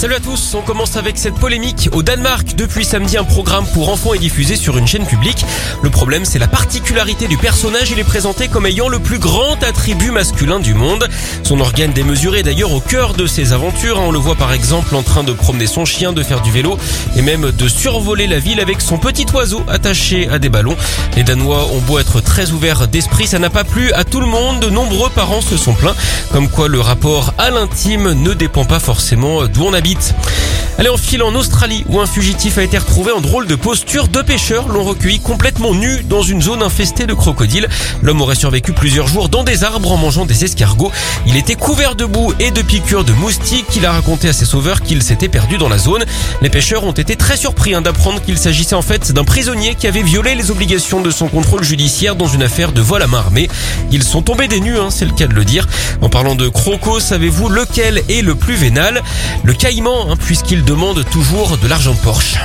Salut à tous, on commence avec cette polémique. Au Danemark, depuis samedi, un programme pour enfants est diffusé sur une chaîne publique. Le problème, c'est la particularité du personnage. Il est présenté comme ayant le plus grand attribut masculin du monde. Son organe démesuré d'ailleurs au cœur de ses aventures. On le voit par exemple en train de promener son chien, de faire du vélo et même de survoler la ville avec son petit oiseau attaché à des ballons. Les Danois ont beau être très ouverts d'esprit, ça n'a pas plu à tout le monde. De nombreux parents se sont plaints. Comme quoi le rapport à l'intime ne dépend pas forcément d'où on habite. Allez, en file en Australie, où un fugitif a été retrouvé en drôle de posture. Deux pêcheurs l'ont recueilli complètement nu dans une zone infestée de crocodiles. L'homme aurait survécu plusieurs jours dans des arbres en mangeant des escargots. Il était couvert de boue et de piqûres de moustiques. Il a raconté à ses sauveurs qu'il s'était perdu dans la zone. Les pêcheurs ont été très surpris hein, d'apprendre qu'il s'agissait en fait d'un prisonnier qui avait violé les obligations de son contrôle judiciaire dans une affaire de vol à main armée. Ils sont tombés des nues, hein, c'est le cas de le dire. En parlant de croco, savez-vous lequel est le plus vénal? Le caïman, hein, puisqu'il demande toujours de l'argent Porsche.